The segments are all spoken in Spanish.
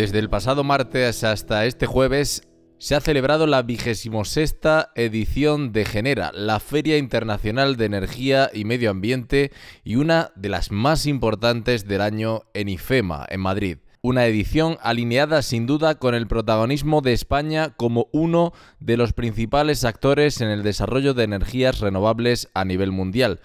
Desde el pasado martes hasta este jueves se ha celebrado la sexta edición de Genera, la Feria Internacional de Energía y Medio Ambiente y una de las más importantes del año en IFEMA, en Madrid. Una edición alineada sin duda con el protagonismo de España como uno de los principales actores en el desarrollo de energías renovables a nivel mundial.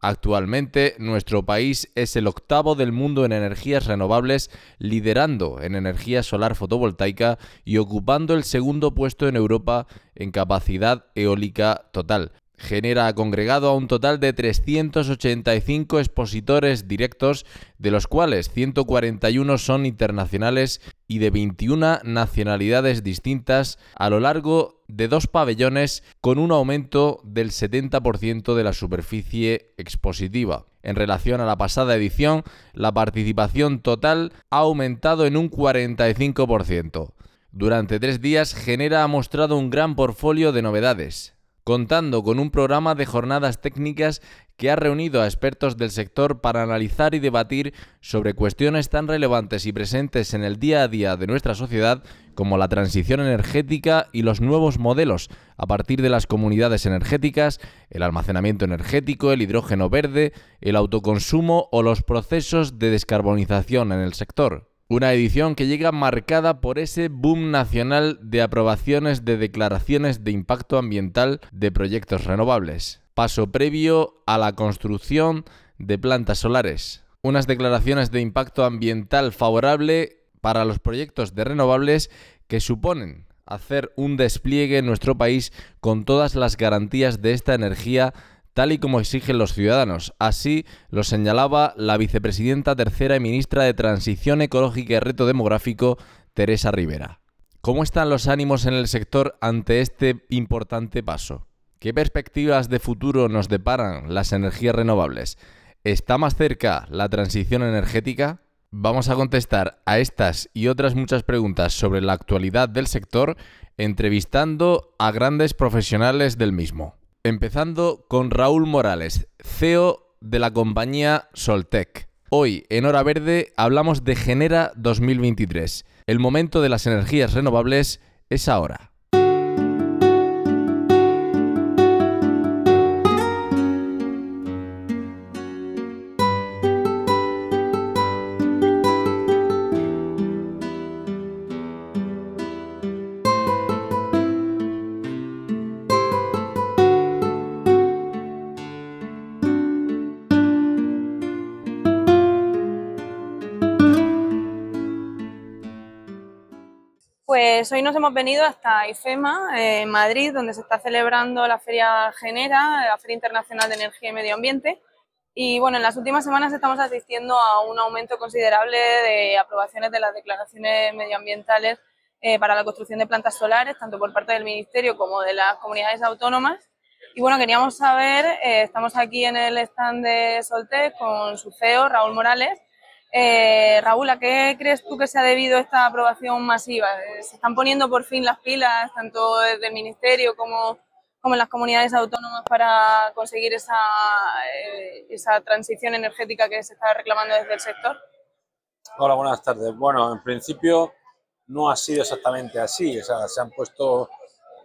Actualmente, nuestro país es el octavo del mundo en energías renovables, liderando en energía solar fotovoltaica y ocupando el segundo puesto en Europa en capacidad eólica total. Genera congregado a un total de 385 expositores directos, de los cuales 141 son internacionales y de 21 nacionalidades distintas a lo largo de dos pabellones con un aumento del 70% de la superficie expositiva. En relación a la pasada edición, la participación total ha aumentado en un 45%. Durante tres días, Genera ha mostrado un gran portfolio de novedades, contando con un programa de jornadas técnicas que ha reunido a expertos del sector para analizar y debatir sobre cuestiones tan relevantes y presentes en el día a día de nuestra sociedad como la transición energética y los nuevos modelos a partir de las comunidades energéticas, el almacenamiento energético, el hidrógeno verde, el autoconsumo o los procesos de descarbonización en el sector. Una edición que llega marcada por ese boom nacional de aprobaciones de declaraciones de impacto ambiental de proyectos renovables. Paso previo a la construcción de plantas solares. Unas declaraciones de impacto ambiental favorable para los proyectos de renovables que suponen hacer un despliegue en nuestro país con todas las garantías de esta energía tal y como exigen los ciudadanos. Así lo señalaba la vicepresidenta tercera y ministra de Transición Ecológica y Reto Demográfico, Teresa Rivera. ¿Cómo están los ánimos en el sector ante este importante paso? ¿Qué perspectivas de futuro nos deparan las energías renovables? ¿Está más cerca la transición energética? Vamos a contestar a estas y otras muchas preguntas sobre la actualidad del sector entrevistando a grandes profesionales del mismo. Empezando con Raúl Morales, CEO de la compañía Soltec. Hoy, en Hora Verde, hablamos de Genera 2023. El momento de las energías renovables es ahora. Pues hoy nos hemos venido hasta IFEMA, en Madrid, donde se está celebrando la Feria Genera, la Feria Internacional de Energía y Medio Ambiente. Y bueno, en las últimas semanas estamos asistiendo a un aumento considerable de aprobaciones de las declaraciones medioambientales eh, para la construcción de plantas solares, tanto por parte del Ministerio como de las comunidades autónomas. Y bueno, queríamos saber, eh, estamos aquí en el stand de Soltec con su CEO, Raúl Morales, eh, Raúl, ¿a qué crees tú que se ha debido esta aprobación masiva? ¿Se están poniendo por fin las pilas, tanto desde el Ministerio como, como en las comunidades autónomas, para conseguir esa, eh, esa transición energética que se está reclamando desde el sector? Hola, buenas tardes. Bueno, en principio no ha sido exactamente así. O sea, se han puesto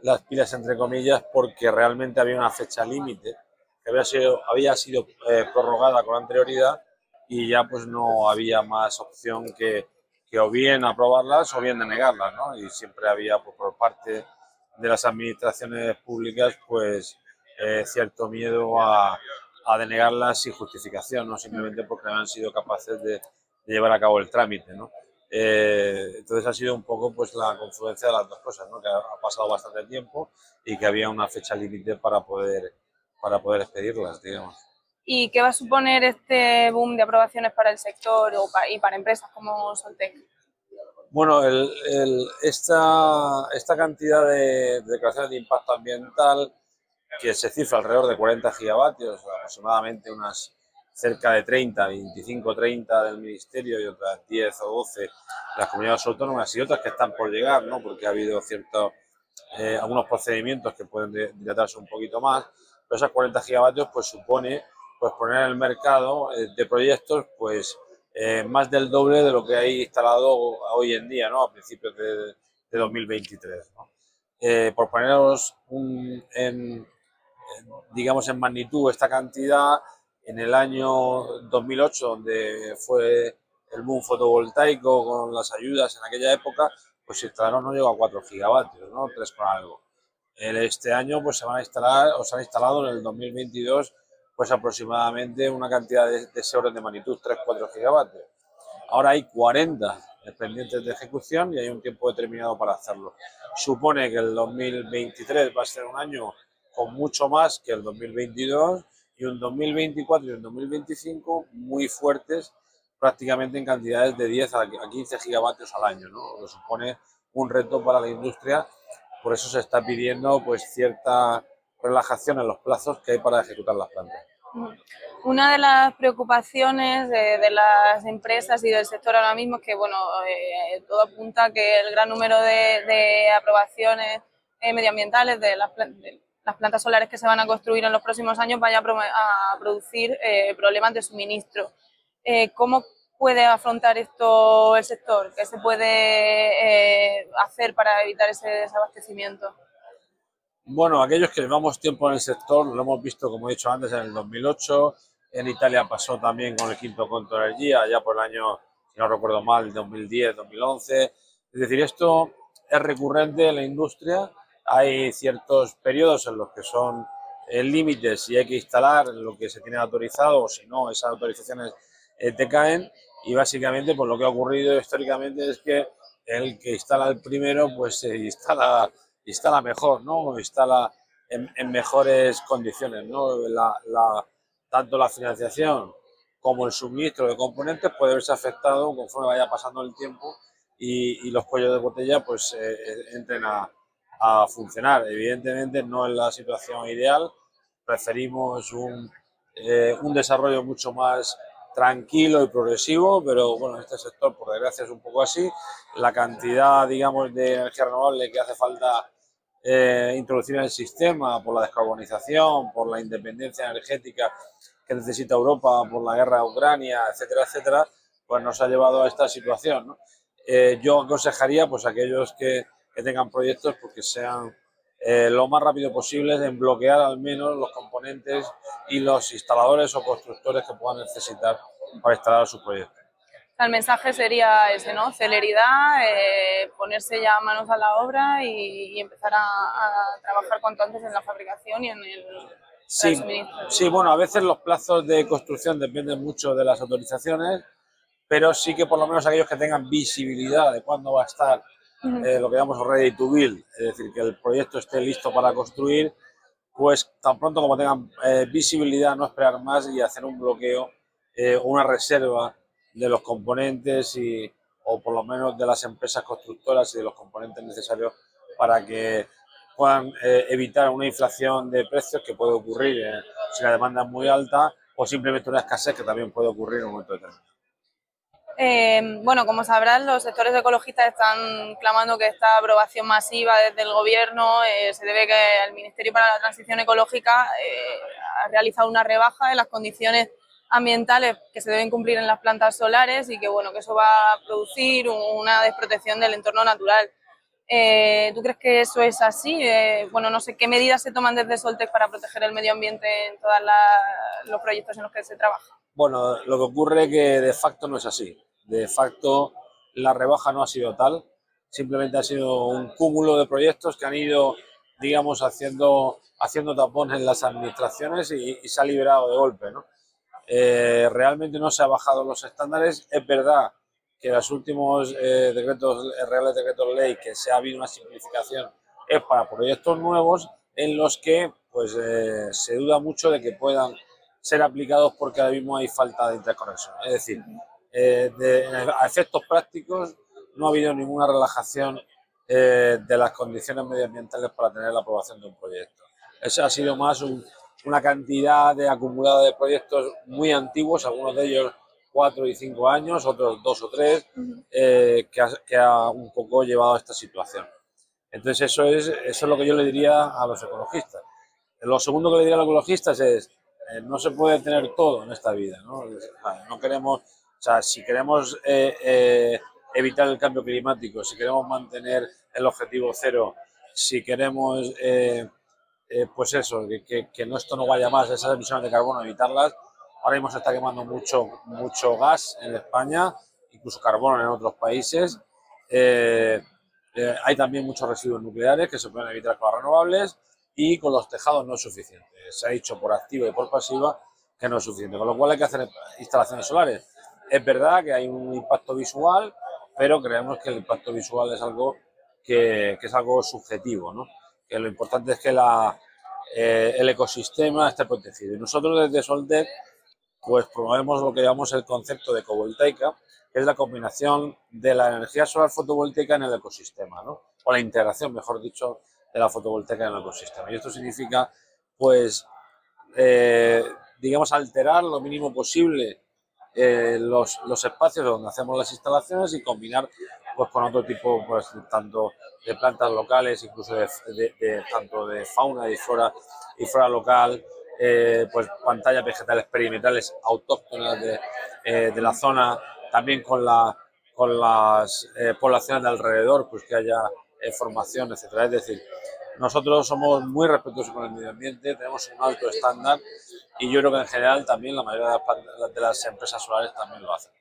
las pilas entre comillas porque realmente había una fecha límite que había sido, había sido eh, prorrogada con anterioridad y ya pues no había más opción que, que o bien aprobarlas o bien denegarlas, ¿no? Y siempre había pues, por parte de las administraciones públicas pues eh, cierto miedo a, a, denegarlas sin justificación, no simplemente porque no han sido capaces de, llevar a cabo el trámite, ¿no? Eh, entonces ha sido un poco pues la confluencia de las dos cosas, ¿no? que ha, ha pasado bastante tiempo y que había una fecha límite para poder, para poder expedirlas, digamos y qué va a suponer este boom de aprobaciones para el sector y para empresas como Soltec. Bueno, esta, esta cantidad de, declaraciones de impacto ambiental que se cifra alrededor de 40 gigavatios, aproximadamente unas cerca de 30, 25, 30 del Ministerio y otras 10 o 12 las comunidades autónomas y otras que están por llegar, ¿no? porque ha habido ciertos, eh, algunos procedimientos que pueden dilatarse un poquito más, pero esas 40 gigavatios pues supone pues poner en el mercado eh, de proyectos pues eh, más del doble de lo que hay instalado hoy en día, ¿no? a principios de, 2023. por poneros un, en, digamos en magnitud esta cantidad, en el año 2008, donde fue el boom fotovoltaico con las ayudas en aquella época, pues se instalaron, no llegó a 4 gigavatios, ¿no? 3 con algo. Este año pues se van a instalar, o se han instalado en el 2022, pues aproximadamente una cantidad de, de ese orden de magnitud, 3-4 gigavatios. Ahora hay 40 pendientes de ejecución y hay un tiempo determinado para hacerlo. Supone que el 2023 va a ser un año con mucho más que el 2022 y un 2024 y un 2025 muy fuertes, prácticamente en cantidades de 10 a 15 gigavatios al año, ¿no? Lo supone un reto para la industria, por eso se está pidiendo pues cierta relajación en los plazos que hay para ejecutar las plantas. Una de las preocupaciones de, las empresas y del sector ahora mismo es que, bueno, eh, todo apunta a que el gran número de, aprobaciones eh, medioambientales de las, de las plantas solares que se van a construir en los próximos años vayan a, producir eh, problemas de suministro. ¿Cómo puede afrontar esto el sector? ¿Qué se puede hacer para evitar ese desabastecimiento? Bueno, aquellos que llevamos tiempo en el sector, lo hemos visto, como he dicho antes, en el 2008, en Italia pasó también con el quinto conto de energía, ya por el año, si no recuerdo mal, 2010, 2011. Es decir, esto es recurrente en la industria. Hay ciertos periodos en los que son eh, límites y hay que instalar lo que se tiene autorizado o si no, esas autorizaciones eh, te caen. Y básicamente pues lo que ha ocurrido históricamente es que el que instala el primero pues se instala, instala mejor, ¿no? Instala en, mejores condiciones, ¿no? La, tanto la financiación como el suministro de componentes puede verse afectado conforme vaya pasando el tiempo y, los cuellos de botella pues eh, entren a, a funcionar. Evidentemente no es la situación ideal, preferimos un, eh, un desarrollo mucho más tranquilo y progresivo, pero bueno, este sector por desgracia es un poco así. La cantidad, digamos, de energía renovable que hace falta eh, introducir en el sistema por la descarbonización, por la independencia energética que necesita Europa, por la guerra de Ucrania, etcétera, etcétera, pues nos ha llevado a esta situación. Eh, yo aconsejaría pues a aquellos que que tengan proyectos porque sean eh, lo más rápido posible en bloquear al menos los componentes y los instaladores o constructores que puedan necesitar para instalar El mensaje sería ese, ¿no? Celeridad, eh, ponerse ya manos a la obra y, empezar a, trabajar cuanto antes en la fabricación y en el, sí, Sí, bueno, a veces los plazos de construcción dependen mucho de las autorizaciones, pero sí que por lo menos aquellos que tengan visibilidad de cuándo va a estar eh, lo que llamamos ready to build, es decir, que el proyecto esté listo para construir, pues tan pronto como tengan eh, visibilidad, no esperar más y hacer un bloqueo eh, una reserva de los componentes y, o por lo menos de las empresas constructoras y de los componentes necesarios para que puedan evitar una inflación de precios que puede ocurrir si la demanda es muy alta o simplemente una escasez que también puede ocurrir en un momento determinado. Eh, bueno, como sabrán, los sectores ecologistas están clamando que esta aprobación masiva desde el Gobierno eh, se debe que el Ministerio para la Transición Ecológica eh, ha realizado una rebaja de las condiciones ambientales que se deben cumplir en las plantas solares y que bueno que eso va a producir una desprotección del entorno natural. ¿Tú crees que eso es así? bueno, no sé qué medidas se toman desde Soltec para proteger el medio ambiente en todos los proyectos en los que se trabaja. Bueno, lo que ocurre es que de facto no es así. De facto, la rebaja no ha sido tal, simplemente ha sido un cúmulo de proyectos que han ido, digamos, haciendo, haciendo tapones en las administraciones y, se ha liberado de golpe. ¿no? Eh, realmente no se han bajado los estándares. Es verdad que los últimos eh, decretos, reales decretos ley, que se ha habido una simplificación, es para proyectos nuevos en los que pues, eh, se duda mucho de que puedan ser aplicados porque ahora mismo hay falta de interconexión. Es decir, eh, a efectos prácticos, no ha habido ninguna relajación eh, de las condiciones medioambientales para tener la aprobación de un proyecto. Ese ha sido más una cantidad de acumulada de proyectos muy antiguos, algunos de ellos cuatro y cinco años, otros dos o tres, eh, que, ha, que, ha, un poco llevado a esta situación. Entonces eso es, eso es lo que yo le diría a los ecologistas. Lo segundo que le diría a los ecologistas es, eh, no se puede tener todo en esta vida, ¿no? no queremos, o sea, si queremos eh, eh, evitar el cambio climático, si queremos mantener el objetivo cero, si queremos, eh, eh, pues eso, que, que, que, esto no vaya más, esas emisiones de carbono, evitarlas. Ahora mismo se está quemando mucho, mucho gas en España, incluso carbono en otros países. Eh, eh, hay también muchos residuos nucleares que se pueden evitar con las renovables y con los tejados no es suficiente. Se ha dicho por activa y por pasiva que no es suficiente, con lo cual hay que hacer instalaciones solares. Es verdad que hay un impacto visual, pero creemos que el impacto visual es algo que, que es algo subjetivo, ¿no? Que lo importante es que la, eh, el ecosistema esté protegido. Y nosotros desde Soltec pues promovemos lo que llamamos el concepto de ecovoltaica, que es la combinación de la energía solar fotovoltaica en el ecosistema, ¿no? o la integración, mejor dicho, de la fotovoltaica en el ecosistema. Y esto significa, pues, eh, digamos, alterar lo mínimo posible eh, los, los, espacios donde hacemos las instalaciones y combinar pues, con otro tipo, pues, tanto de plantas locales, incluso de, tanto de fauna y flora, y flora local, eh, pues pantallas vegetales perimetrales autóctonas de, eh, de la zona, también con, la, con las eh, poblaciones de alrededor, pues que haya formación, etcétera. Es decir, nosotros somos muy respetuosos con el medio ambiente, tenemos un alto estándar y yo creo que en general también la mayoría de las empresas solares también lo hacen.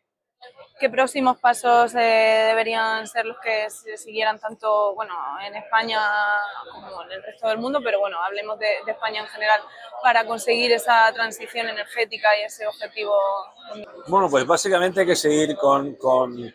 ¿Qué próximos pasos eh, deberían ser los que se siguieran tanto bueno, en España como en el resto del mundo? Pero bueno, hablemos de, de España en general para conseguir esa transición energética y ese objetivo. Bueno, pues básicamente hay que seguir con, con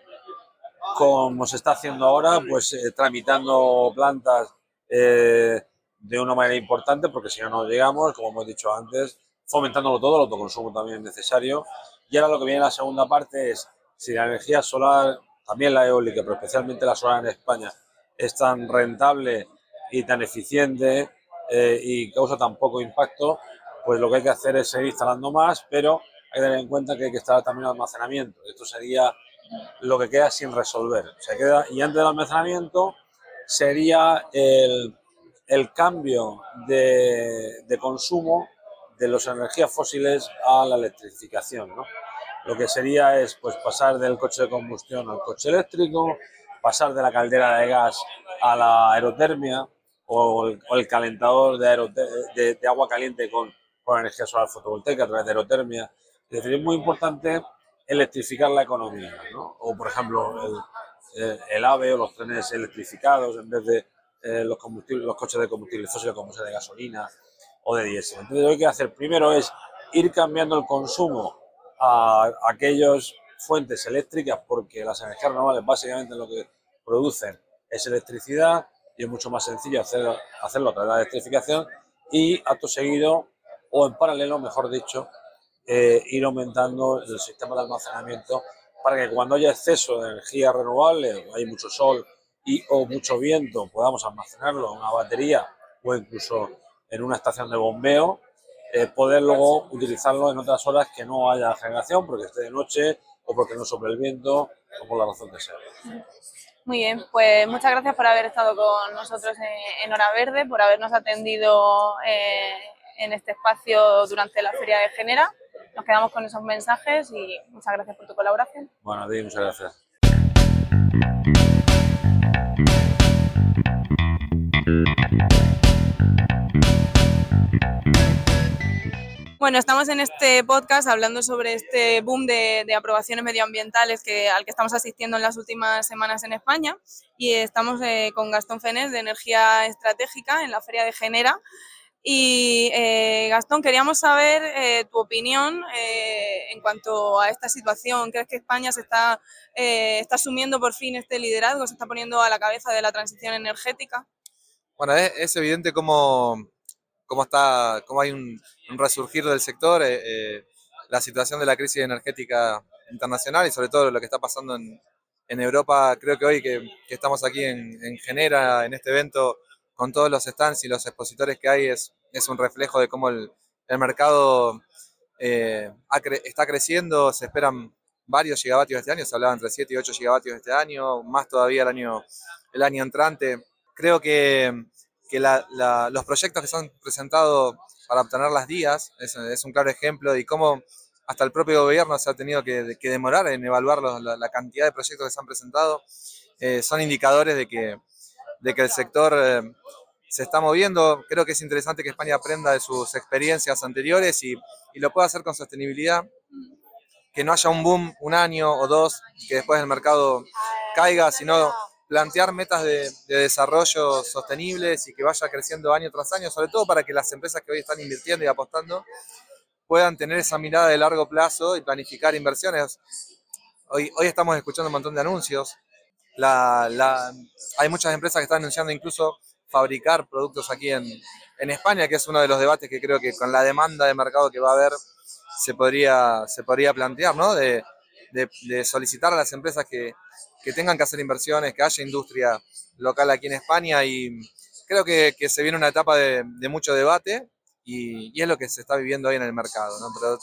como se está haciendo ahora, pues eh, tramitando plantas eh, de una manera importante, porque si no, no llegamos, como hemos dicho antes, fomentándolo todo, el autoconsumo también es necesario. Y ahora lo que viene la segunda parte es si la energía solar, también la eólica, pero especialmente la solar en España, es tan rentable y tan eficiente eh, y causa tan poco impacto, pues lo que hay que hacer es seguir instalando más, pero hay que tener en cuenta que hay que instalar también el almacenamiento. Esto sería lo que queda sin resolver. Y antes del almacenamiento sería el, el cambio de, de, consumo de las energías fósiles a la electrificación. ¿no? Lo que sería es pues, pasar del coche de combustión al coche eléctrico, pasar de la caldera de gas a la aerotermia o el, calentador de, agua caliente con, energía solar fotovoltaica a través de aerotermia. Es decir, es muy importante electrificar la economía, ¿no? O, por ejemplo, el, AVE o los trenes electrificados en vez de eh, los, combustibles, los coches de combustible fósil como sea de gasolina o de diésel. Entonces, lo que hay que hacer primero es ir cambiando el consumo a, aquellas fuentes eléctricas porque las energías renovables básicamente lo que producen es electricidad y es mucho más sencillo hacer, hacerlo a través de la electrificación y acto seguido o en paralelo, mejor dicho, eh, ir aumentando el sistema de almacenamiento para que cuando haya exceso de energía renovable, hay mucho sol y o mucho viento, podamos almacenarlo en una batería o incluso en una estación de bombeo, eh, poder luego utilizarlo en otras horas que no haya generación, porque esté de noche o porque no sobre el viento o por la razón que sea. Muy bien, pues muchas gracias por haber estado con nosotros en, Hora Verde, por habernos atendido eh, en este espacio durante la Feria de Genera. Nos quedamos con esos mensajes y muchas gracias por tu colaboración. Bueno, a ti, muchas gracias. Bueno, estamos en este podcast hablando sobre este boom de, aprobaciones medioambientales que, al que estamos asistiendo en las últimas semanas en España y estamos eh, con Gastón Fenés de Energía Estratégica en la Feria de Genera y eh, Gastón, queríamos saber eh, tu opinión en cuanto a esta situación. ¿Crees que España se está, está asumiendo por fin este liderazgo, se está poniendo a la cabeza de la transición energética? Bueno, es, es evidente cómo, cómo, está, cómo hay un, un resurgir del sector, eh, la situación de la crisis energética internacional y sobre todo lo que está pasando en, En Europa, creo que hoy que, estamos aquí en, en, Genera, en este evento, con todos los stands y los expositores que hay, es, es un reflejo de cómo el, el mercado eh, está creciendo, se esperan varios gigavatios este año, se hablaba entre 7 y 8 gigavatios este año, más todavía el año, el año entrante. Creo que, que los proyectos que se han presentado para obtener las días es, es, un claro ejemplo de cómo hasta el propio gobierno se ha tenido que, que demorar en evaluar la, cantidad de proyectos que se han presentado. Eh, son indicadores de que, de que el sector eh, se está moviendo. Creo que es interesante que España aprenda de sus experiencias anteriores y, y lo pueda hacer con sostenibilidad. Que no haya un boom un año o dos, que después el mercado caiga, sino plantear metas de, de, desarrollo sostenibles y que vaya creciendo año tras año, sobre todo para que las empresas que hoy están invirtiendo y apostando puedan tener esa mirada de largo plazo y planificar inversiones. Hoy, hoy estamos escuchando un montón de anuncios. La, la, hay muchas empresas que están anunciando incluso fabricar productos aquí en, en, España, que es uno de los debates que creo que con la demanda de mercado que va a haber se podría, se podría plantear, ¿no? De, de solicitar a las empresas que, que, tengan que hacer inversiones, que haya industria local aquí en España y creo que, que se viene una etapa de, de mucho debate y, y, es lo que se está viviendo hoy en el mercado, ¿no? Pero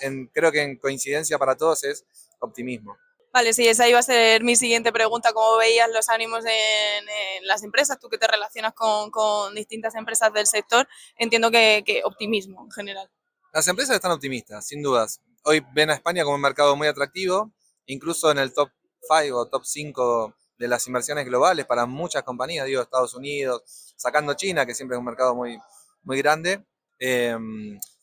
en, creo que en coincidencia para todos es optimismo. Vale, sí, esa iba a ser mi siguiente pregunta. ¿Cómo veías los ánimos en, en las empresas? Tú que te relacionas con, con, distintas empresas del sector, entiendo que, que, optimismo en general. Las empresas están optimistas, sin dudas. Hoy ven a España como un mercado muy atractivo, incluso en el top 5 o top 5 de las inversiones globales para muchas compañías, digo Estados Unidos, sacando China, que siempre es un mercado muy, muy grande, eh,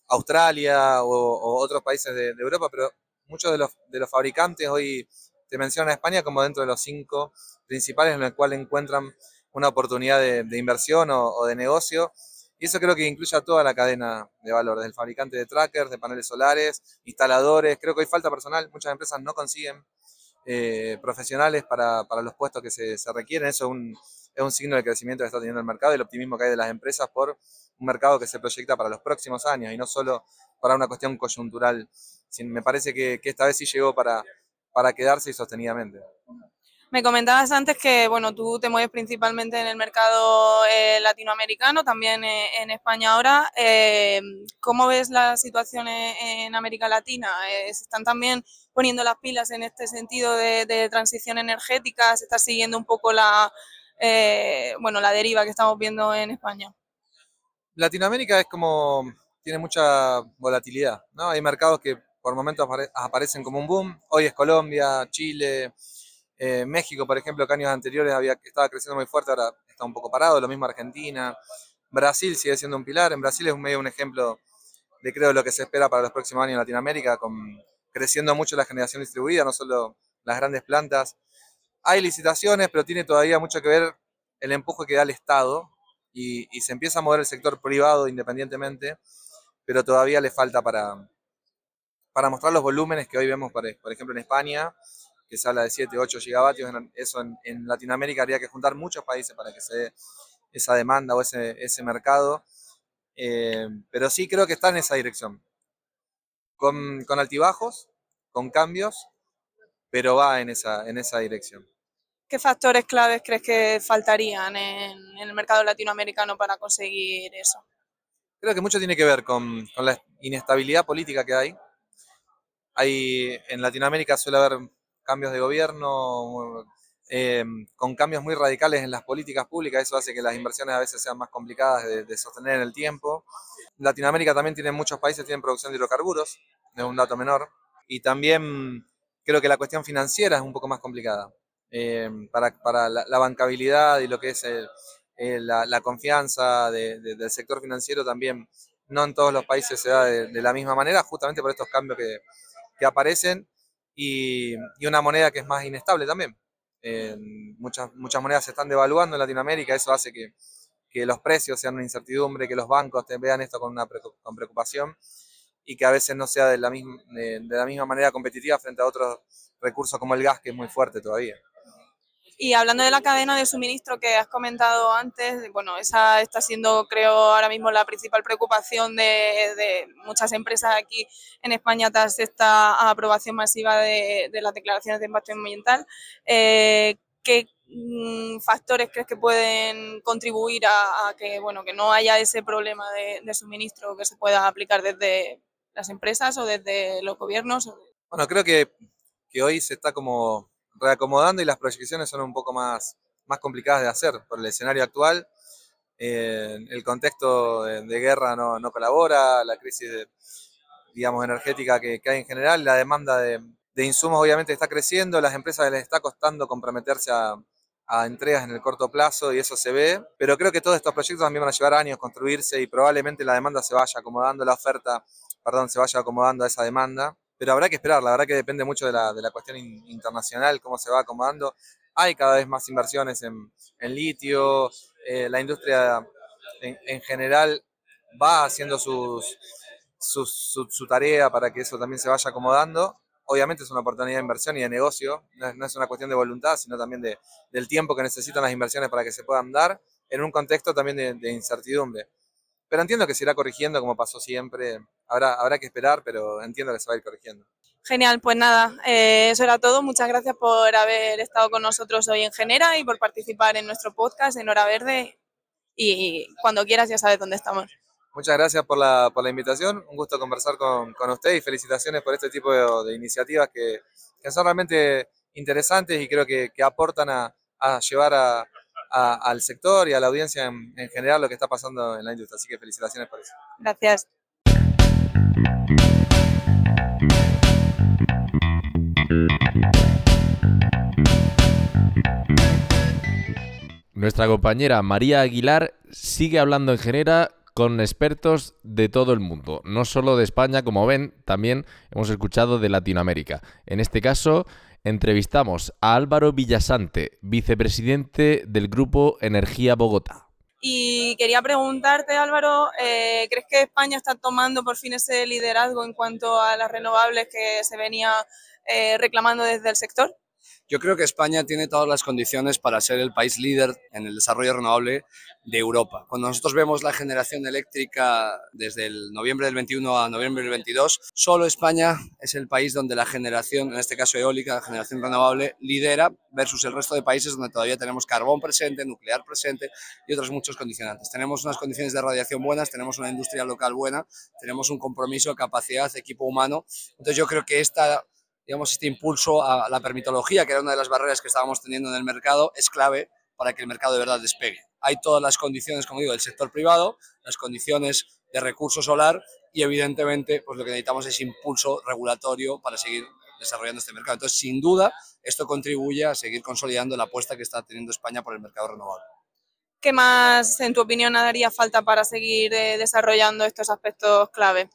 Australia o, o, otros países de, de Europa, pero muchos de los, de los fabricantes hoy te mencionan a España como dentro de los cinco principales en los cuales encuentran una oportunidad de, inversión o, o, de negocio. Y eso creo que incluye a toda la cadena de valor, desde el fabricante de trackers, de paneles solares, instaladores. Creo que hay falta personal. Muchas empresas no consiguen eh, profesionales para, para, los puestos que se, se requieren. Eso es un, es un signo de crecimiento que está teniendo el mercado y el optimismo que hay de las empresas por un mercado que se proyecta para los próximos años y no solo para una cuestión coyuntural me parece que, que esta vez sí llegó para, para quedarse y sostenidamente. Me comentabas antes que bueno, tú te mueves principalmente en el mercado eh, latinoamericano, también eh, en España ahora. Eh, ¿Cómo ves la situación en América Latina? ¿Se están también poniendo las pilas en este sentido de, transición energética? ¿Se está siguiendo un poco la, bueno, la deriva que estamos viendo en España? Latinoamérica es como, tiene mucha volatilidad, ¿no? Hay mercados que por momentos apare aparecen como un boom. Hoy es Colombia, Chile, eh, México, por ejemplo, que años anteriores había, estaba creciendo muy fuerte, ahora está un poco parado, lo mismo Argentina. Brasil sigue siendo un pilar, en Brasil es un medio un ejemplo de creo lo que se espera para los próximos años en Latinoamérica, con, creciendo mucho la generación distribuida, no solo las grandes plantas. Hay licitaciones, pero tiene todavía mucho que ver el empuje que da el Estado y, se empieza a mover el sector privado independientemente, pero todavía le falta para, para mostrar los volúmenes que hoy vemos, por ejemplo, en España, que se habla de 7, 8 gigavatios, eso en, en, Latinoamérica habría que juntar muchos países para que se dé esa demanda o ese, ese mercado. Eh, pero sí creo que está en esa dirección. Con, con, altibajos, con cambios, pero va en esa, en esa dirección. ¿Qué factores claves crees que faltarían en, en el mercado latinoamericano para conseguir eso? Creo que mucho tiene que ver con, con la inestabilidad política que hay, hay, en Latinoamérica suele haber cambios de gobierno, eh, con cambios muy radicales en las políticas públicas, eso hace que las inversiones a veces sean más complicadas de, de sostener en el tiempo. Latinoamérica también tiene muchos países tienen producción de hidrocarburos, es un dato menor, y también creo que la cuestión financiera es un poco más complicada. Eh, para, para la, la, bancabilidad y lo que es el, el, la, la, confianza de, de, del sector financiero también no en todos los países se da de, de la misma manera, justamente por estos cambios que, que aparecen y, una moneda que es más inestable también. Eh, muchas, muchas monedas se están devaluando en Latinoamérica, eso hace que, que los precios sean una incertidumbre, que los bancos te vean esto con una con preocupación y que a veces no sea de la, de la misma manera competitiva frente a otros recursos como el gas, que es muy fuerte todavía. Y hablando de la cadena de suministro que has comentado antes, bueno, esa está siendo, creo, ahora mismo la principal preocupación de, muchas empresas aquí en España tras esta aprobación masiva de, las declaraciones de impacto ambiental. Eh, ¿Qué mm, factores crees que pueden contribuir a, que, bueno, que no haya ese problema de, suministro que se pueda aplicar desde las empresas o desde los gobiernos? Bueno, creo que, que hoy se está como reacomodando y las proyecciones son un poco más, más complicadas de hacer por el escenario actual. El contexto de, guerra no, no, colabora, la crisis digamos, energética que, hay en general, la demanda de, de, insumos obviamente está creciendo, las empresas les está costando comprometerse a, a entregas en el corto plazo y eso se ve, pero creo que todos estos proyectos también van a llevar años construirse y probablemente la demanda se vaya acomodando, la oferta, perdón, se vaya acomodando a esa demanda pero habrá que esperar, la verdad que depende mucho de la, de la cuestión internacional, cómo se va acomodando. Hay cada vez más inversiones en, en litio, eh, la industria en, en, general va haciendo sus, su, tarea para que eso también se vaya acomodando. Obviamente es una oportunidad de inversión y de negocio, no es, una cuestión de voluntad, sino también de, del tiempo que necesitan las inversiones para que se puedan dar en un contexto también de incertidumbre. Pero entiendo que se irá corrigiendo como pasó siempre. Habrá, habrá que esperar, pero entiendo que se va a ir corrigiendo. Genial, pues nada, eh, eso era todo. Muchas gracias por haber estado con nosotros hoy en Genera y por participar en nuestro podcast en Hora Verde. Y cuando quieras ya sabes dónde estamos. Muchas gracias por la, por la invitación. Un gusto conversar con, con, usted y felicitaciones por este tipo de, iniciativas que, que, son realmente interesantes y creo que, que aportan a, a llevar a, al sector y a la audiencia en, general lo que está pasando en la industria. Así que felicitaciones por eso. Gracias. Nuestra compañera María Aguilar sigue hablando en Genera con expertos de todo el mundo, no solo de España, como ven, también hemos escuchado de Latinoamérica. En este caso, entrevistamos a Álvaro Villasante, vicepresidente del Grupo Energía Bogotá. Y quería preguntarte, Álvaro, eh, ¿crees que España está tomando por fin ese liderazgo en cuanto a las renovables que se venía eh, reclamando desde el sector? Yo creo que España tiene todas las condiciones para ser el país líder en el desarrollo renovable de Europa. Cuando nosotros vemos la generación eléctrica desde el noviembre del 21 a noviembre del 22, solo España es el país donde la generación, en este caso eólica, la generación renovable, lidera versus el resto de países donde todavía tenemos carbón presente, nuclear presente y otros muchos condicionantes. Tenemos unas condiciones de radiación buenas, tenemos una industria local buena, tenemos un compromiso, capacidad, equipo humano. Entonces yo creo que esta digamos, este impulso a la permitología, que era una de las barreras que estábamos teniendo en el mercado, es clave para que el mercado de verdad despegue. Hay todas las condiciones, como digo, del sector privado, las condiciones de recurso solar y evidentemente pues lo que necesitamos es impulso regulatorio para seguir desarrollando este mercado. Entonces, sin duda, esto contribuye a seguir consolidando la apuesta que está teniendo España por el mercado renovable. ¿Qué más, en tu opinión, haría falta para seguir eh, desarrollando estos aspectos clave?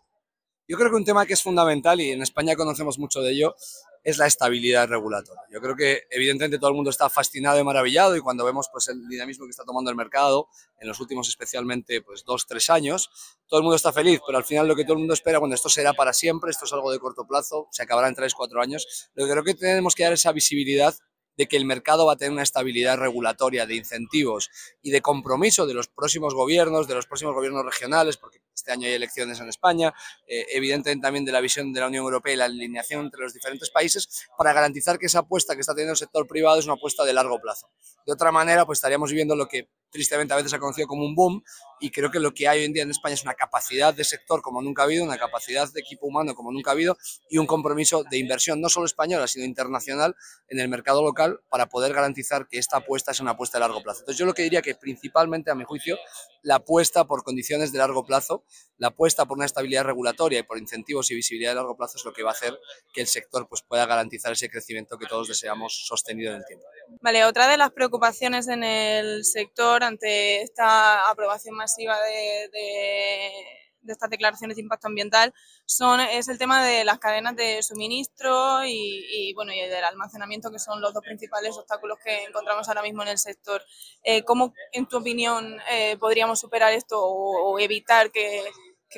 Yo creo que un tema que es fundamental y en España conocemos mucho de ello es la estabilidad regulatoria. Yo creo que evidentemente todo el mundo está fascinado y maravillado y cuando vemos pues, el dinamismo que está tomando el mercado en los últimos especialmente pues, dos, tres años, todo el mundo está feliz, pero al final lo que todo el mundo espera, cuando esto será para siempre, esto es algo de corto plazo, se acabará en tres, cuatro años, lo que creo que tenemos que dar esa visibilidad de que el mercado va a tener una estabilidad regulatoria de incentivos y de compromiso de los próximos gobiernos, de los próximos gobiernos regionales, porque este año hay elecciones en España, eh, evidentemente también de la visión de la Unión Europea y la alineación entre los diferentes países, para garantizar que esa apuesta que está teniendo el sector privado es una apuesta de largo plazo. De otra manera, pues estaríamos viviendo lo que tristemente a veces se ha conocido como un boom y creo que lo que hay hoy en día en España es una capacidad de sector como nunca ha habido, una capacidad de equipo humano como nunca ha habido y un compromiso de inversión no solo española sino internacional en el mercado local para poder garantizar que esta apuesta es una apuesta de largo plazo. Entonces yo lo que diría que principalmente a mi juicio la apuesta por condiciones de largo plazo, la apuesta por una estabilidad regulatoria y por incentivos y visibilidad de largo plazo es lo que va a hacer que el sector pues, pueda garantizar ese crecimiento que todos deseamos sostenido en el tiempo. Vale, otra de las preocupaciones en el sector ante esta aprobación masiva de, estas declaraciones de impacto ambiental son, es el tema de las cadenas de suministro y, bueno, y del almacenamiento, que son los dos principales obstáculos que encontramos ahora mismo en el sector. Eh, ¿Cómo, en tu opinión, eh, podríamos superar esto o, evitar que,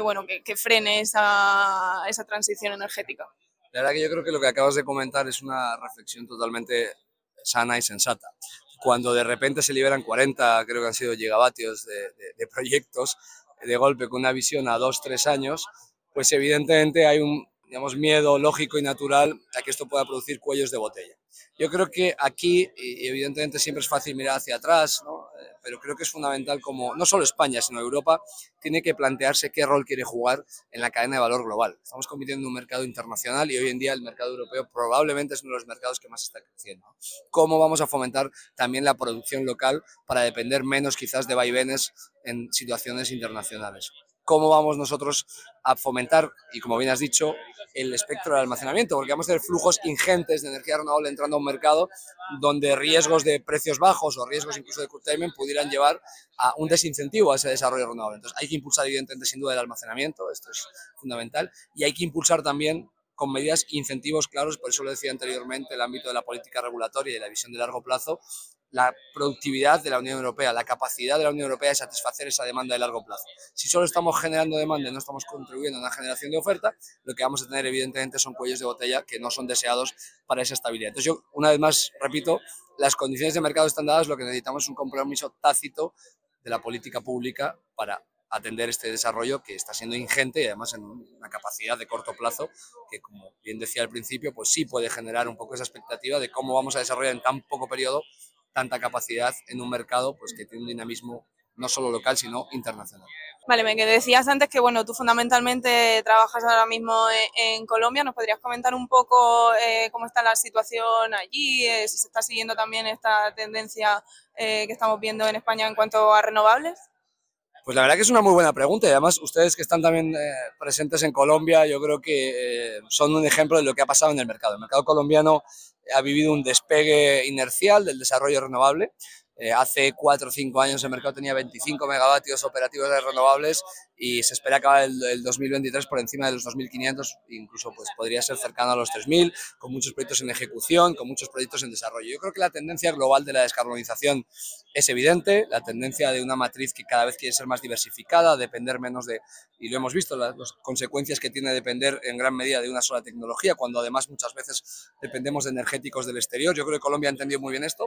bueno, que, frene esa, esa transición energética? La verdad que yo creo que lo que acabas de comentar es una reflexión totalmente sana y sensata. Cuando de repente se liberan 40, creo que han sido gigavatios de, de proyectos, de golpe con una visión a dos, tres años, pues evidentemente hay un digamos, miedo lógico y natural a que esto pueda producir cuellos de botella. Yo creo que aquí, y evidentemente siempre es fácil mirar hacia atrás, eh, pero creo que es fundamental como no solo España, sino Europa, tiene que plantearse qué rol quiere jugar en la cadena de valor global. Estamos compitiendo en un mercado internacional y hoy en día el mercado europeo probablemente es uno de los mercados que más está creciendo. ¿Cómo vamos a fomentar también la producción local para depender menos quizás de vaivenes en situaciones internacionales? Cómo vamos nosotros a fomentar, y como bien has dicho, el espectro del almacenamiento, porque vamos a tener flujos ingentes de energía renovable entrando a un mercado donde riesgos de precios bajos o riesgos incluso de curtailment pudieran llevar a un desincentivo a ese desarrollo renovable. Entonces hay que impulsar evidentemente sin duda el almacenamiento, esto es fundamental, y hay que impulsar también con medidas incentivos claros, por eso lo decía anteriormente, el ámbito de la política regulatoria y la visión de largo plazo, la productividad de la Unión Europea, la capacidad de la Unión Europea de satisfacer esa demanda de largo plazo. Si solo estamos generando demanda y no estamos contribuyendo a una generación de oferta, lo que vamos a tener evidentemente son cuellos de botella que no son deseados para esa estabilidad. Entonces yo, una vez más, repito, las condiciones de mercado están dadas, lo que necesitamos es un compromiso tácito de la política pública para atender este desarrollo que está siendo ingente y además en una capacidad de corto plazo que, como bien decía al principio, pues sí puede generar un poco esa expectativa de cómo vamos a desarrollar en tan poco periodo tanta capacidad en un mercado pues, que tiene un dinamismo no solo local, sino internacional. Vale, me decías antes que bueno, tú fundamentalmente trabajas ahora mismo en, Colombia. ¿Nos podrías comentar un poco eh, cómo está la situación allí? Eh, si se está siguiendo también esta tendencia eh, que estamos viendo en España en cuanto a renovables. Pues la verdad que es una muy buena pregunta y además ustedes que están también presentes en Colombia, yo creo que son un ejemplo de lo que ha pasado en el mercado. El mercado colombiano ha vivido un despegue inercial del desarrollo renovable. Eh, hace cuatro o cinco años el mercado tenía 25 megavatios operativos de renovables y se espera acabar el, el 2023 por encima de los 2.500, incluso pues podría ser cercano a los 3.000, con muchos proyectos en ejecución, con muchos proyectos en desarrollo. Yo creo que la tendencia global de la descarbonización es evidente, la tendencia de una matriz que cada vez quiere ser más diversificada, depender menos de, y lo hemos visto, las, las consecuencias que tiene depender en gran medida de una sola tecnología, cuando además muchas veces dependemos de energéticos del exterior. Yo creo que Colombia ha entendido muy bien esto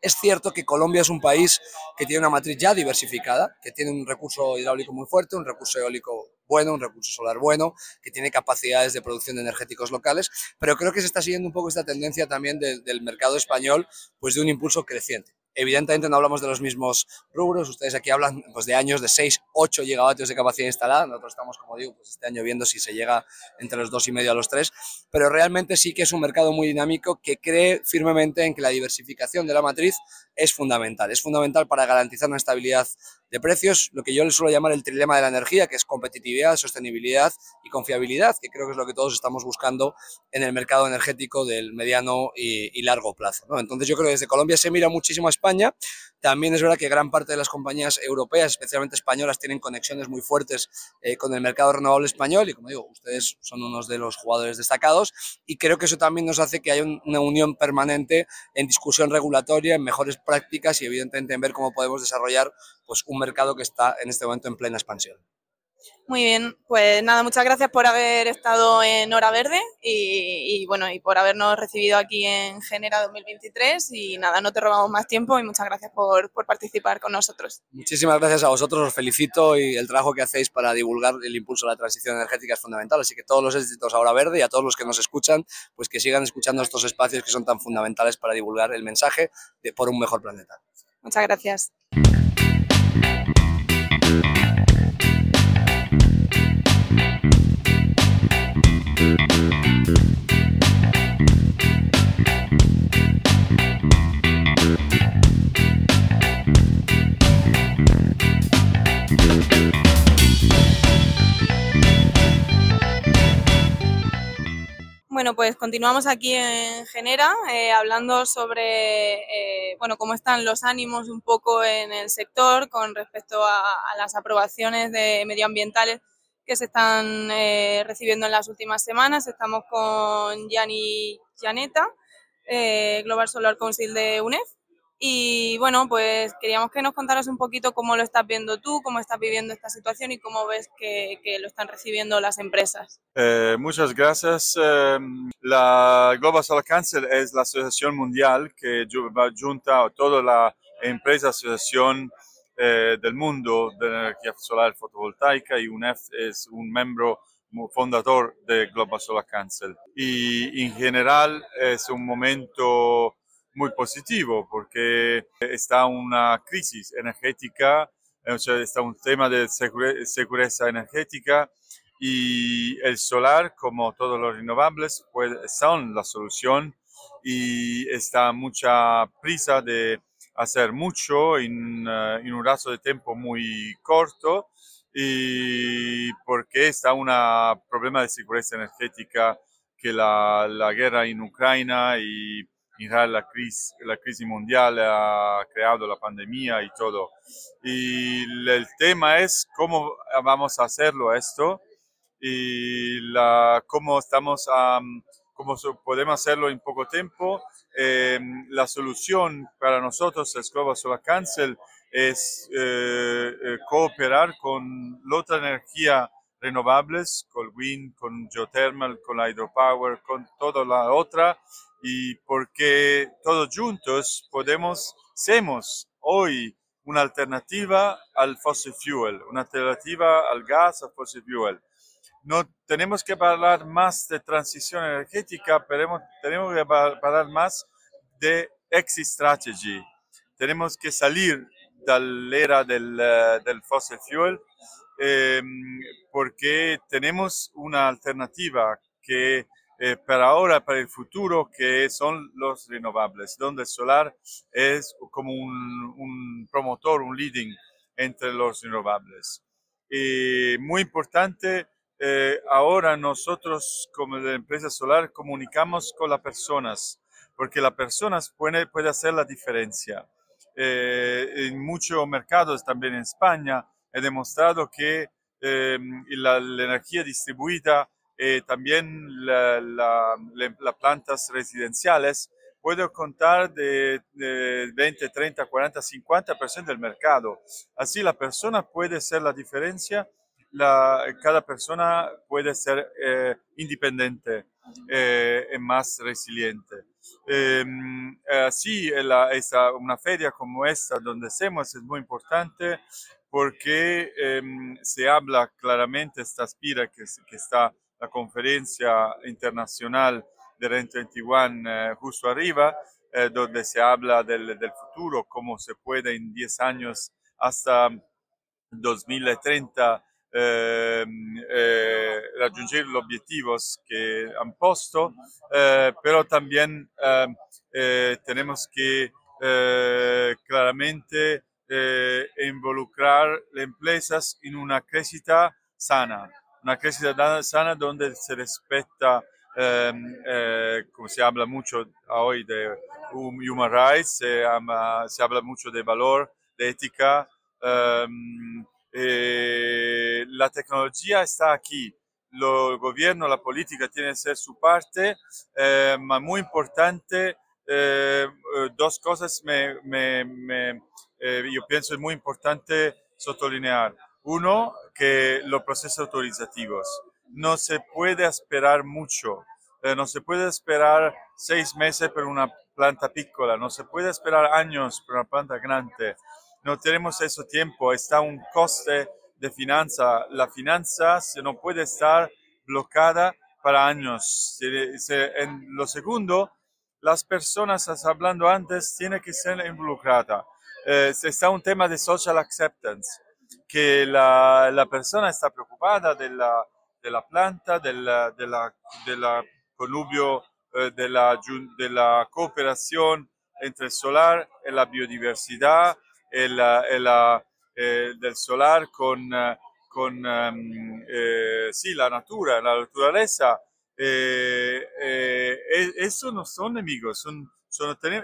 es cierto que Colombia es un país que tiene una matriz ya diversificada, que tiene un recurso hidráulico muy fuerte, un recurso eólico bueno, un recurso solar bueno, que tiene capacidades de producción de energéticos locales, pero creo que se está siguiendo un poco esta tendencia también del mercado español, pues de un impulso creciente. Evidentemente no hablamos de los mismos rubros, ustedes aquí hablan pues, de años de 6, 8 gigavatios de capacidad instalada, nosotros estamos, como digo, pues, este año viendo si se llega entre los 2,5 a los 3, pero realmente sí que es un mercado muy dinámico que cree firmemente en que la diversificación de la matriz es fundamental, es fundamental para garantizar una estabilidad de precios, lo que yo le suelo llamar el trilema de la energía, que es competitividad, sostenibilidad y confiabilidad, que creo que es lo que todos estamos buscando en el mercado energético del mediano y, largo plazo. Entonces yo creo que desde Colombia se mira muchísimo a España, también es verdad que gran parte de las compañías europeas, especialmente españolas, tienen conexiones muy fuertes eh, con el mercado renovable español y como digo, ustedes son unos de los jugadores destacados y creo que eso también nos hace que haya una unión permanente en discusión regulatoria, en mejores prácticas y evidentemente en ver cómo podemos desarrollar pues, un mercado que está en este momento en plena expansión. Muy bien, pues nada, muchas gracias por haber estado en Hora Verde y, bueno, y por habernos recibido aquí en Genera 2023 y nada, no te robamos más tiempo y muchas gracias por, por, participar con nosotros. Muchísimas gracias a vosotros, os felicito y el trabajo que hacéis para divulgar el impulso a la transición energética es fundamental, así que todos los éxitos a Hora Verde y a todos los que nos escuchan, pues que sigan escuchando estos espacios que son tan fundamentales para divulgar el mensaje de por un mejor planeta. Muchas gracias. Bueno, pues continuamos aquí en Genera eh, hablando sobre eh, bueno, cómo están los ánimos un poco en el sector con respecto a, las aprobaciones de medioambientales que se están eh, recibiendo en las últimas semanas. Estamos con Gianni eh, Global Solar Council de UNEF. Y bueno, pues queríamos que nos contaras un poquito cómo lo estás viendo tú, cómo estás viviendo esta situación y cómo ves que, que lo están recibiendo las empresas. Eh, muchas gracias. Eh, la Global Solar Council es la asociación mundial que junta a todas las empresas, asociación eh, del mundo de energía solar fotovoltaica y UNEF es un miembro fundador de Global Solar Council. Y en general es un momento muy positivo porque está una crisis energética, está un tema de seguridad energética y el solar, como todos los renovables, pues, son la solución y está mucha prisa de hacer mucho en, uh, en un rato de tiempo muy corto y porque está un problema de seguridad energética que la, la guerra en Ucrania y la crisis, la crisis mundial ha creado la pandemia y todo. Y el tema es cómo vamos a hacerlo esto y la, cómo estamos cómo podemos hacerlo en poco tiempo. Em, la solución para nosotros, Escoba Solar Cancel, es eh, eh, cooperar con la otra energía renovables, con wind, con geothermal, con la hydropower, con toda la otra, y porque todos juntos podemos, somos hoy una alternativa al fossil fuel, una alternativa al gas, al fossil fuel. No tenemos que hablar más de transición energética, pero tenemos que hablar más de exit strategy. Tenemos que salir de la era del, eh, del fossil fuel eh, porque tenemos una alternativa que eh, para ahora, para el futuro, que son los renovables, donde el solar es como un, un promotor, un leading entre los renovables. Y muy importante, eh, ahora nosotros como la empresa solar comunicamos con las personas, porque las personas pueden puede hacer la diferencia. Eh, en muchos mercados, también en España, he demostrado que la, la energía distribuida eh, también las la, plantas residenciales, puedo contar de, 20, 30, 40, 50% del mercado. Así la persona puede ser la diferencia, cada persona puede ser eh, independiente eh, y más resiliente. Em, así, la, una feria como esta, donde hacemos, es muy importante porque em, se habla claramente, esta aspira que, está la conferencia internacional de REN 21 eh, justo arriba, eh, donde se habla del, del, futuro, cómo se puede en 10 años hasta 2030 eh, eh, raggiungere los objetivos que han puesto, pero también tenemos que claramente involucrar las empresas en una crecita sana una crecida sana donde se respeta, em, eh, como se habla mucho hoy de human rights, se, habla mucho de valor, de ética. Em, eh, la tecnología está aquí. El gobierno, la política tiene que ser su parte, eh, muy importante, dos cosas me, me, me yo pienso es muy importante sottolinear. Uno, que los procesos autorizativos. No se puede esperar mucho. Eh, no se puede esperar seis meses por una planta pícola. No se puede esperar años por una planta grande. No tenemos ese tiempo. Está un coste de finanza. La finanza se no puede estar bloqueada para años. en lo segundo, las personas, hablando antes, tienen que ser involucradas. Está un tema de social acceptance que la, la persona está preocupada de la, de la planta, de la, de la, de la connubio, eh, de, la, de la cooperación entre el solar y la biodiversidad, el, la eh, del solar con, eh, con um, eh, sí, la natura, la naturaleza. Eh, eh, eso no son enemigos, son,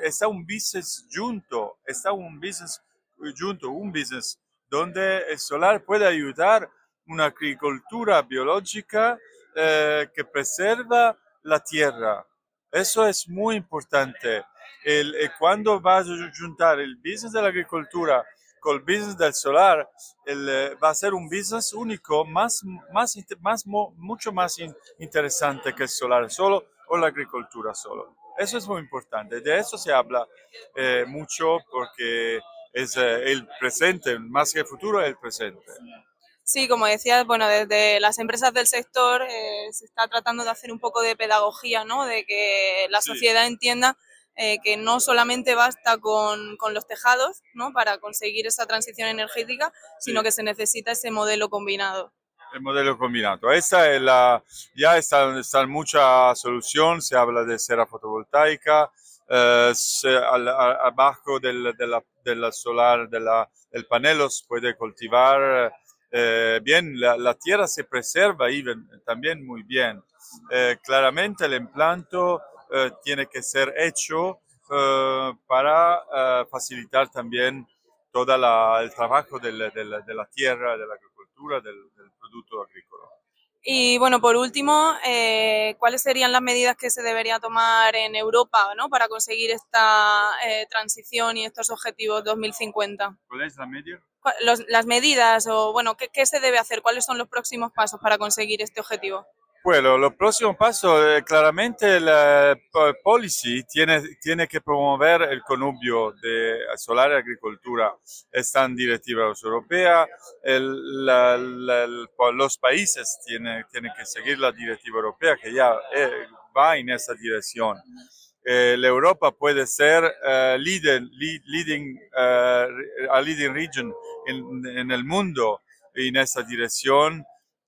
está un business junto, está un business junto, un business donde el solar puede ayudar una agricultura biológica eh, que preserva la tierra. Eso es muy importante. el, eh, cuando vas a juntar el business de la agricultura con el business del solar, el, eh, va a ser un business único, más, más, más, mucho más interesante que el solar solo o la agricultura solo. Eso es muy importante. De eso se habla eh, mucho porque es el presente, más que el futuro, el presente. Sí, como decías, bueno, desde las empresas del sector eh, se está tratando de hacer un poco de pedagogía, ¿no? De que la sociedad entienda eh, que no solamente basta con, con, los tejados, ¿no? Para conseguir esa transición energética, sino que se necesita ese modelo combinado. El modelo combinado. Esta es la, ya está, está mucha solución, se habla de cera fotovoltaica, eh, abajo del, de la, solar, de la, del panel, puede cultivar eh, bien, la, tierra se preserva y también muy bien. Eh, claramente el implanto tiene que ser hecho para facilitar también todo el trabajo de la, tierra, de la agricultura, del, producto agrícola. Y bueno, por último, ¿cuáles serían las medidas que se debería tomar en Europa ¿no? para conseguir esta transición y estos objetivos 2050? ¿Cuál es la media? las medidas o, bueno, ¿qué, se debe hacer? ¿Cuáles son los próximos pasos para conseguir este objetivo? Bueno, los próximos pasos, eh, claramente la policy tiene, tiene que promover el connubio de solar y agricultura. Están directivas europeas, los países tienen, tienen que seguir la directiva europea que ya eh, va en esa dirección. Eh, la Europa puede ser uh, leading, leading, a leading region en, el mundo en esa dirección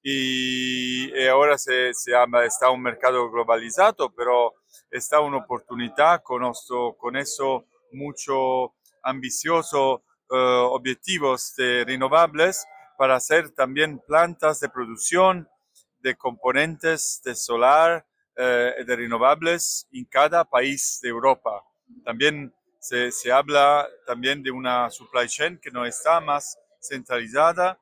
y, ahora se, se está un mercado globalizado, pero está una oportunidad con, con eso mucho ambicioso objetivos de renovables para hacer también plantas de producción de componentes de solar, eh, de renovables en cada país de Europa. También se, se, habla también de una supply chain que no está más centralizada.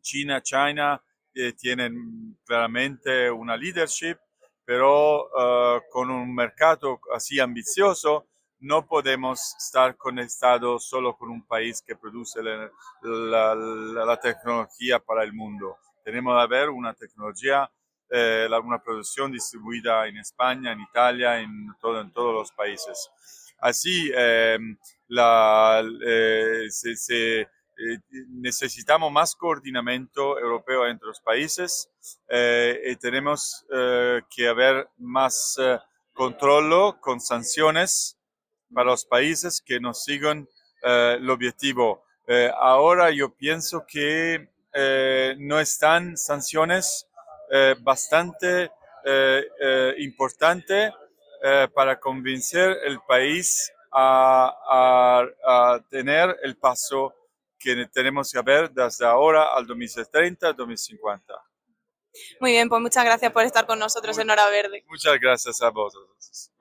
China, China eh, tienen claramente una leadership, pero eh, con un mercado así ambicioso no podemos estar conectados solo con un país que produce la, la, la tecnología para el mundo. Tenemos que haber una tecnología eh, una producción distribuida en España, en Italia, en, todo, en todos los países. Así, em, la, eh, eh, necesitamos más coordinamiento europeo entre los países y tenemos que haber más control con sanciones para los países que nos sigan el objetivo. ahora yo pienso que no están sanciones eh, bastante eh, eh, importante para convencer el país a, a, tener el paso que tenemos que ver desde ahora al 2030, 2050. Muy bien, pues muchas gracias por estar con nosotros en Hora Verde. Muchas gracias a vosotros.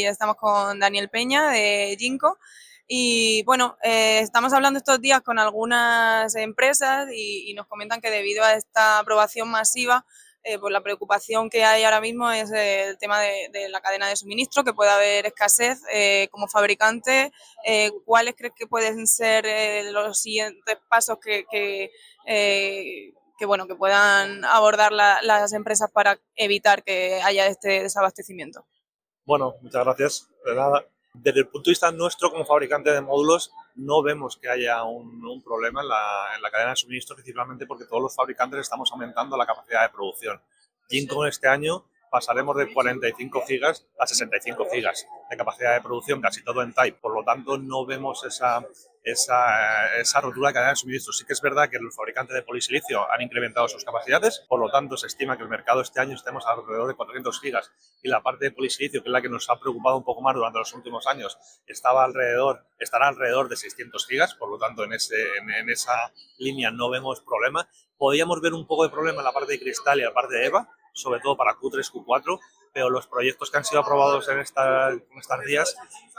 Estamos con Daniel Peña de Ginkgo. Y bueno, eh, estamos hablando estos días con algunas empresas y, nos comentan que debido a esta aprobación masiva, eh, pues la preocupación que hay ahora mismo es el tema de, la cadena de suministro, que puede haber escasez eh, como fabricante. ¿Cuáles crees que pueden ser los siguientes pasos que, que, bueno, que puedan abordar las empresas para evitar que haya este desabastecimiento? Bueno, muchas gracias. De nada. Desde el punto de vista nuestro como fabricante de módulos, no vemos que haya un, problema en la, cadena de suministro, principalmente porque todos los fabricantes estamos aumentando la capacidad de producción. Ginkgo este año pasaremos de 45 gigas a 65 gigas de capacidad de producción, casi todo en Type. Por lo tanto, no vemos esa, esa, esa rotura de cadena de suministro. Sí que es verdad que los fabricantes de polisilicio han incrementado sus capacidades, por lo tanto se estima que el mercado este año estemos alrededor de 400 gigas y la parte de polisilicio, que es la que nos ha preocupado un poco más durante los últimos años, estaba alrededor, estará alrededor de 600 gigas, por lo tanto en, ese, en, esa línea no vemos problema. Podríamos ver un poco de problema en la parte de cristal y la parte de EVA, sobre todo para Q3, Q4, pero los proyectos que han sido aprobados en, esta, en estos días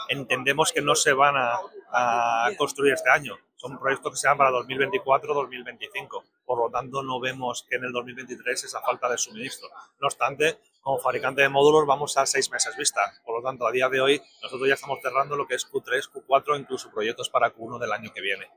entendemos que no se van a, a construir este año. Son proyectos que sean para 2024-2025. Por lo tanto, no vemos que en el 2023 esa falta de suministro. No obstante, como fabricante de módulos vamos a seis meses vista. Por lo tanto, a día de hoy nosotros ya estamos cerrando lo que es Q3, Q4, incluso proyectos para Q1 del año que viene.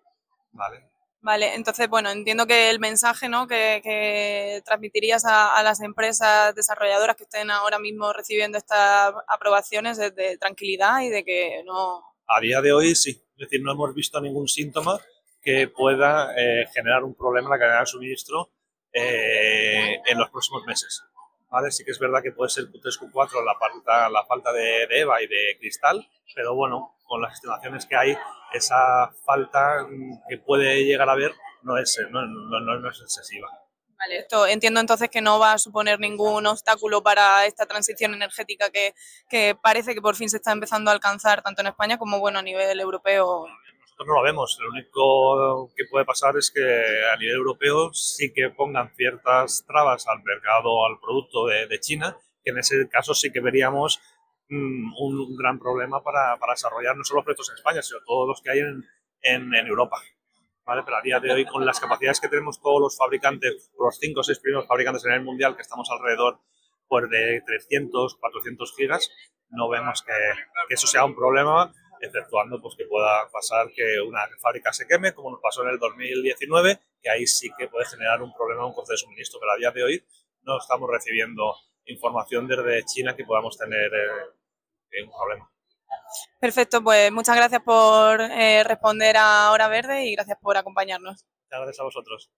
¿Vale? Vale, entonces, bueno, entiendo que el mensaje ¿no? que, transmitirías a, las empresas desarrolladoras que estén ahora mismo recibiendo estas aprobaciones es de tranquilidad y de que no... A día de hoy sí, es decir, no hemos visto ningún síntoma que pueda eh, generar un problema en la cadena de suministro eh, en los próximos meses. ¿Vale? Sí que es verdad que puede ser Q3, Q4 la falta, la falta de, de EVA y de cristal, pero bueno, con las estimaciones que hay, esa falta que puede llegar a haber no es, no, no, no es excesiva. Vale, esto entiendo entonces que no va a suponer ningún obstáculo para esta transición energética que, que, parece que por fin se está empezando a alcanzar tanto en España como bueno a nivel europeo. No lo vemos. Lo único que puede pasar es que a nivel europeo sí que pongan ciertas trabas al mercado, al producto de, China, que en ese caso sí que veríamos Mm, un, gran problema para, para, desarrollar no solo proyectos en España, sino todos los que hay en, en, Europa. ¿Vale? Pero a día de hoy, con las capacidades que tenemos todos los fabricantes, los 5 o 6 primeros fabricantes en el mundial, que estamos alrededor pues, de 300, 400 gigas, no vemos que eso sea un problema, exceptuando pues, que pueda pasar que una fábrica se queme, como nos pasó en el 2019, que ahí sí que puede generar un problema, un coste de suministro, pero a día de hoy no estamos recibiendo información desde China que podamos tener eh, un problema. Perfecto, pues muchas gracias por eh, responder a Hora Verde y gracias por acompañarnos. Muchas gracias a vosotros.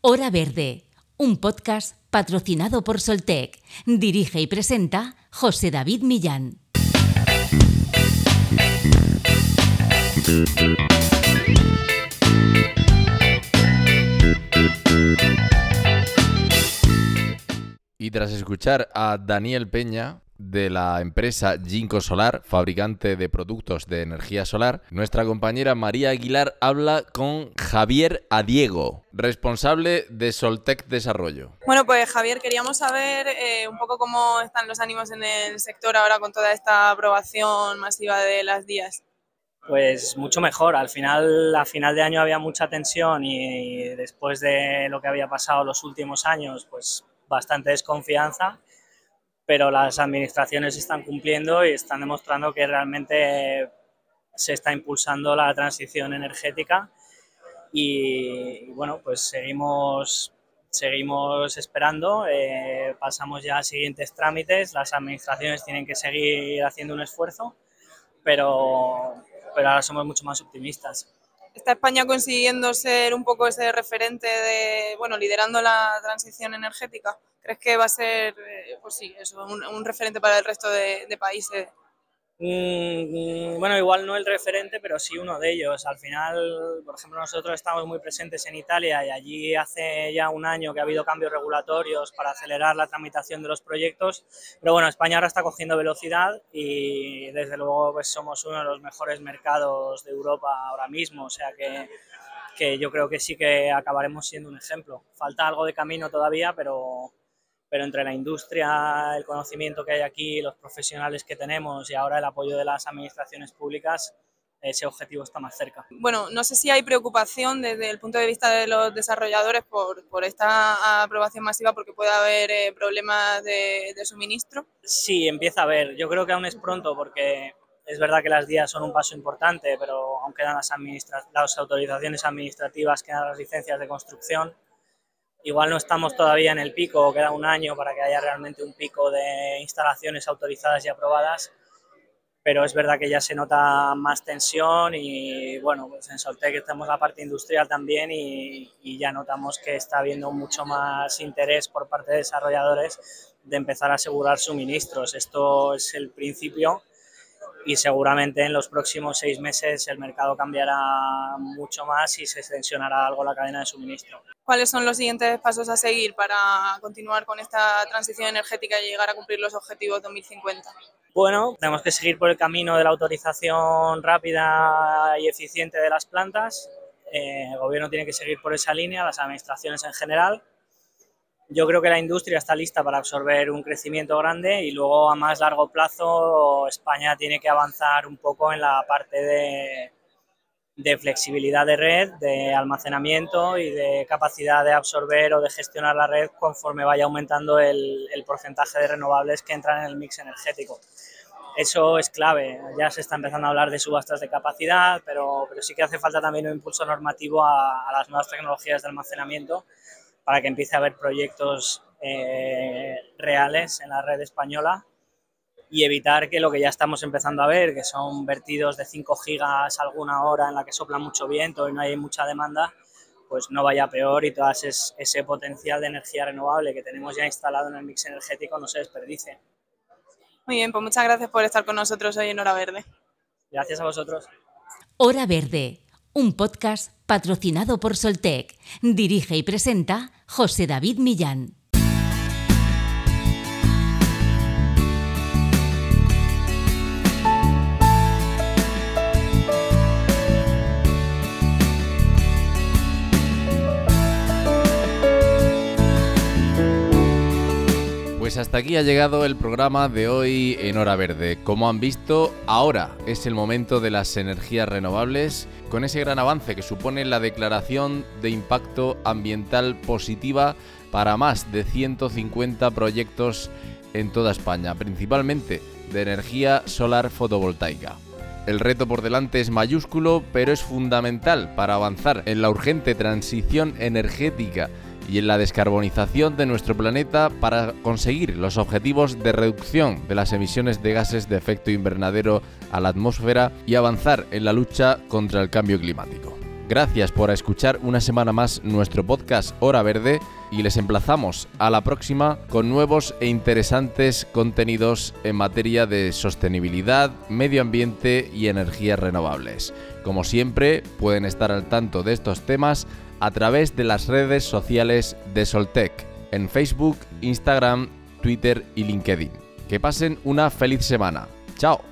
Hora Verde, un podcast patrocinado por Soltec. Dirige y presenta José David Millán. Y tras escuchar a Daniel Peña de la empresa Ginkgo Solar, fabricante de productos de energía solar, nuestra compañera María Aguilar habla con Javier Adiego, responsable de Soltec Desarrollo. Bueno, pues Javier, queríamos saber eh, un poco cómo están los ánimos en el sector ahora con toda esta aprobación masiva de las días. Pues mucho mejor. Al final, a final de año había mucha tensión y después de lo que había pasado los últimos años, pues bastante desconfianza, pero las administraciones están cumpliendo y están demostrando que realmente se está impulsando la transición energética. Y, bueno, pues seguimos, seguimos esperando, eh, pasamos ya a siguientes trámites, las administraciones tienen que seguir haciendo un esfuerzo, pero, pero ahora somos mucho más optimistas. ¿Está España consiguiendo ser un poco ese referente de, bueno, liderando la transición energética? ¿Crees que va a ser, eh, pues sí, eso, un, referente para el resto de, países? Mm, bueno, igual no el referente, pero sí uno de ellos. Al final, por ejemplo, nosotros estamos muy presentes en Italia y allí hace ya un año que ha habido cambios regulatorios para acelerar la tramitación de los proyectos. Pero bueno, España ahora está cogiendo velocidad y desde luego pues somos uno de los mejores mercados de Europa ahora mismo. O sea que, que yo creo que sí que acabaremos siendo un ejemplo. Falta algo de camino todavía, pero, pero entre la industria, el conocimiento que hay aquí, los profesionales que tenemos y ahora el apoyo de las administraciones públicas, ese objetivo está más cerca. Bueno, no sé si hay preocupación desde el punto de vista de los desarrolladores por, por esta aprobación masiva porque puede haber eh, problemas de, de, suministro. Sí, empieza a haber. Yo creo que aún es pronto porque es verdad que las días son un paso importante, pero aún quedan las, las autorizaciones administrativas, quedan las licencias de construcción Igual no estamos todavía en el pico, queda un año para que haya realmente un pico de instalaciones autorizadas y aprobadas, pero es verdad que ya se nota más tensión y bueno, pues en Soltec estamos la parte industrial también y, y ya notamos que está habiendo mucho más interés por parte de desarrolladores de empezar a asegurar suministros. Esto es el principio y seguramente en los próximos seis meses el mercado cambiará mucho más y se extensionará algo la cadena de suministro. ¿Cuáles son los siguientes pasos a seguir para continuar con esta transición energética y llegar a cumplir los objetivos 2050? Bueno, tenemos que seguir por el camino de la autorización rápida y eficiente de las plantas. Eh, el gobierno tiene que seguir por esa línea, las administraciones en general yo creo que la industria está lista para absorber un crecimiento grande y luego a más largo plazo España tiene que avanzar un poco en la parte de, de flexibilidad de red, de almacenamiento y de capacidad de absorber o de gestionar la red conforme vaya aumentando el, el porcentaje de renovables que entran en el mix energético. Eso es clave. Ya se está empezando a hablar de subastas de capacidad, pero, pero sí que hace falta también un impulso normativo a, a las nuevas tecnologías de almacenamiento para que empiece a haber proyectos eh, reales en la red española y evitar que lo que ya estamos empezando a ver, que son vertidos de 5 gigas alguna hora en la que sopla mucho viento y no hay mucha demanda, pues no vaya peor y todo ese, potencial de energía renovable que tenemos ya instalado en el mix energético no se desperdice. Muy bien, pues muchas gracias por estar con nosotros hoy en Hora Verde. Gracias a vosotros. Hora Verde, un podcast patrocinado por Soltec. Dirige y presenta José David Millán. Pues hasta aquí ha llegado el programa de hoy en Hora Verde. Como han visto, ahora es el momento de las energías renovables, con ese gran avance que supone la declaración de impacto ambiental positiva para más de 150 proyectos en toda España, principalmente de energía solar fotovoltaica. El reto por delante es mayúsculo, pero es fundamental para avanzar en la urgente transición energética y en la descarbonización de nuestro planeta para conseguir los objetivos de reducción de las emisiones de gases de efecto invernadero a la atmósfera y avanzar en la lucha contra el cambio climático. Gracias por escuchar una semana más nuestro podcast Hora Verde y les emplazamos a la próxima con nuevos e interesantes contenidos en materia de sostenibilidad, medio ambiente y energías renovables. Como siempre, pueden estar al tanto de estos temas a través de las redes sociales de Soltec, en Facebook, Instagram, Twitter y LinkedIn. Que pasen una feliz semana. ¡Chao!